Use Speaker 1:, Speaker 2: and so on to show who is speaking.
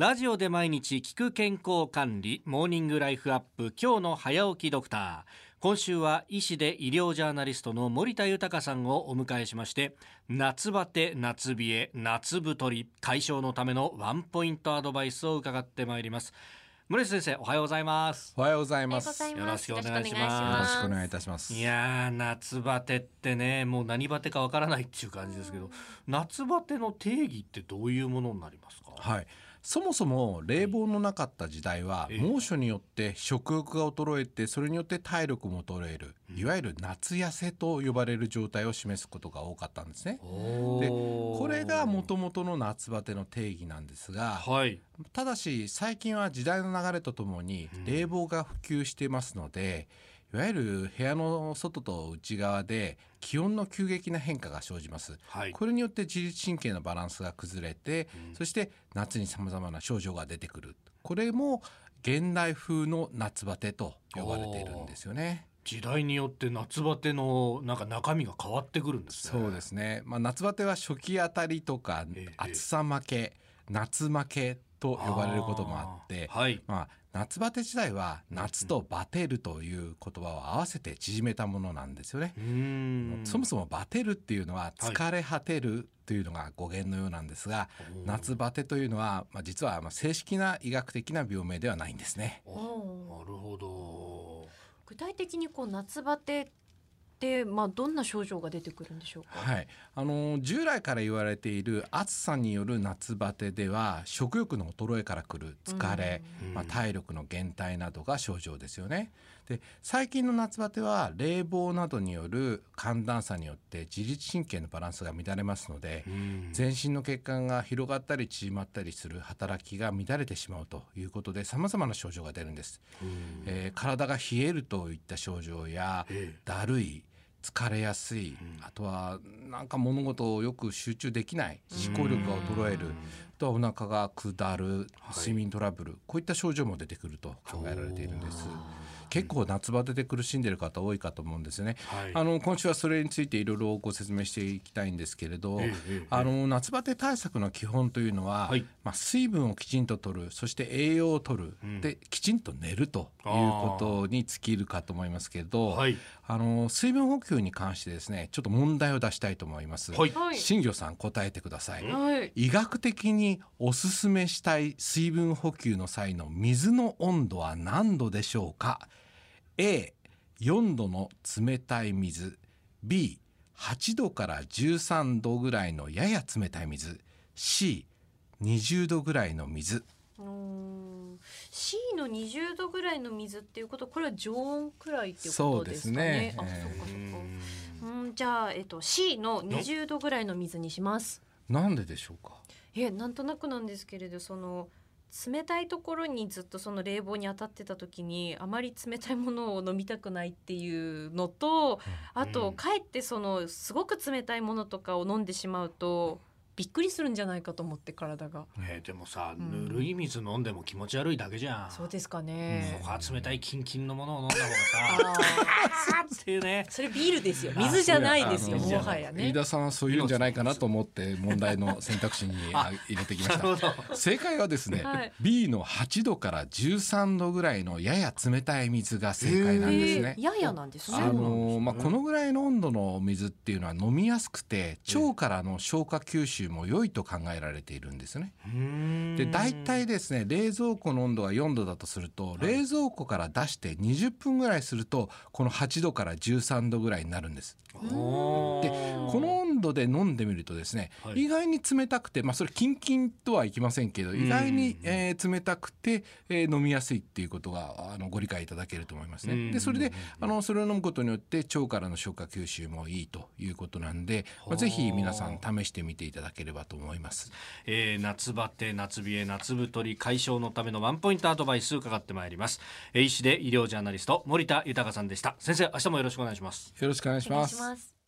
Speaker 1: ラジオで毎日聞く健康管理モーニングライフアップ今日の早起きドクター今週は医師で医療ジャーナリストの森田豊さんをお迎えしまして夏バテ夏冷え夏太り解消のためのワンポイントアドバイスを伺ってまいります森田先生おはようございます
Speaker 2: おはようございます。
Speaker 1: よろしくお願いし
Speaker 2: よ
Speaker 1: ます
Speaker 2: ろしくお願いいたします。
Speaker 1: いやー夏バテってねもう何バテかわからないっていう感じですけど夏バテの定義ってどういうものになりますか？
Speaker 2: はい。そもそも冷房のなかった時代は
Speaker 1: ええ。
Speaker 2: 猛暑によって食欲が衰えてそれによって体力も衰えるいわゆる夏痩せと呼ばれる状態を示すことが多かったんですね。でこれがもともとの夏バテの定義なんですが
Speaker 1: はい。
Speaker 2: ただし最近は時代の流れとともに冷房が普及していますので、いわゆる部屋の外と内側で気温の急激な変化が生じます。
Speaker 1: はい。
Speaker 2: これによって自律神経のバランスが崩れて、そして夏にさまざまな症状が出てくる。これも現代風の夏バテと呼ばれているんですよね。
Speaker 1: 時代によって夏バテのなんか中身が変わってくるんですね。
Speaker 2: そうですね、まあ、夏バテは初期あたりとか
Speaker 1: ええ。
Speaker 2: 暑さ負け夏負けと呼ばれることもあって
Speaker 1: はい。
Speaker 2: まあ、夏バテ時代は夏とバテるという言葉を合わせて縮めたものなんですよね。そもそもバテるっていうのは疲れ果てるというのが語源のようなんですが、夏バテというのは、まあ、実はまあ正式な医学的な病名ではないんですね。
Speaker 1: なるほど。
Speaker 3: 具体的にこう夏バテってまあどんな症状が出てくるんでしょうか？
Speaker 2: はい、あの従来から言われている暑さによる夏バテでは食欲の衰えからくる疲れ、
Speaker 1: うん。
Speaker 2: まあ、体力の減退などが症状ですよね。で最近の夏バテは冷房などによる寒暖差によって自律神経のバランスが乱れますので、
Speaker 1: うん。
Speaker 2: 全身の血管が広がったり縮まったりする働きが乱れてしまうということで様々な症状が出るんです、えー体が冷えるといった症状や
Speaker 1: ええ。
Speaker 2: だるい疲れやすい、あとはなんか物事をよく集中できない。思考力が衰える。あとはお腹が下る。睡眠トラブル、こういった症状も出てくると考えられているんです結構夏バテで苦しんでいる方多いかと思うんですよね、
Speaker 1: はい。
Speaker 2: あの今週はそれについていろいろご説明していきたいんですけれど、あの夏バテ対策の基本というのは、
Speaker 1: はい。
Speaker 2: まあ、水分をきちんと取るそして栄養を取る、できちんと寝るということに尽きるかと思いますけど、
Speaker 1: はい。
Speaker 2: あの水分補給に関してですねちょっと問題を出したいと思います。
Speaker 1: はい
Speaker 3: はい。
Speaker 2: 新庄さん答えてください。
Speaker 3: はい。
Speaker 2: 医学的におすすめしたい水分補給の際の水の温度は何度でしょうか？A4 度の冷たい水 B8 度から13度ぐらいのやや冷たい水 C20 度ぐらいの水
Speaker 3: うーん C の20度ぐらいの水っていうことこれは常温くらいっていうことですかね。あ、
Speaker 2: そうですね
Speaker 3: そっかそっか。うんじゃあえっと C の20度ぐらいの水にします。
Speaker 2: なんででしょうか？
Speaker 3: えなんとなくなんですけれどその冷たいところにずっとその冷房に当たってた時にあまり冷たいものを飲みたくないっていうのと、あとかえってそのすごく冷たいものとかを飲んでしまうとびっくりするんじゃないかと思って体が。
Speaker 1: えーでもさ、
Speaker 3: ん
Speaker 1: ぬるい水飲んでも気持ち悪いだけじゃん
Speaker 3: そうですかね。
Speaker 1: そこは冷たいキンキンのものを飲んだ方が
Speaker 3: あ
Speaker 1: さ
Speaker 3: ー
Speaker 1: っていうね
Speaker 3: それビールですよ。水じゃないですよ。もはやね
Speaker 2: 飯。田さんはそういうんじゃないかなと思って問題の選択肢にあ入れてきました。正解はですね、
Speaker 3: はい
Speaker 2: B の8度から13度ぐらいのやや冷たい水が正解なんですね
Speaker 3: えー。ややなんですね。
Speaker 2: あのーまあ、このぐらいの温度の水っていうのは飲みやすくて腸からの消化吸収も良いと考えられているんですね。で大体ですね冷蔵庫の温度が4度だとすると、冷蔵庫から出して20分ぐらいするとこの8度から13度ぐらいになるんです。でこの温度で飲んでみるとですね、
Speaker 1: はい。
Speaker 2: 意外に冷たくて、まあ、それキンキンとはいきませんけど意外に、えー冷たくて、えー飲みやすいっていうことがあのご理解いただけると思います
Speaker 1: うん。
Speaker 2: ね。でそれであのそれを飲むことによって腸からの消化吸収もいいということなんで、まあ、ぜひ皆さん試してみていただければと思います。
Speaker 1: えー夏バテ夏冷え夏太り解消のためのワンポイントアドバイス伺ってまいります、えー医師で医療ジャーナリスト森田豊さんでした先生明日もよろしくお願いします
Speaker 2: よろしくお願。
Speaker 3: いします。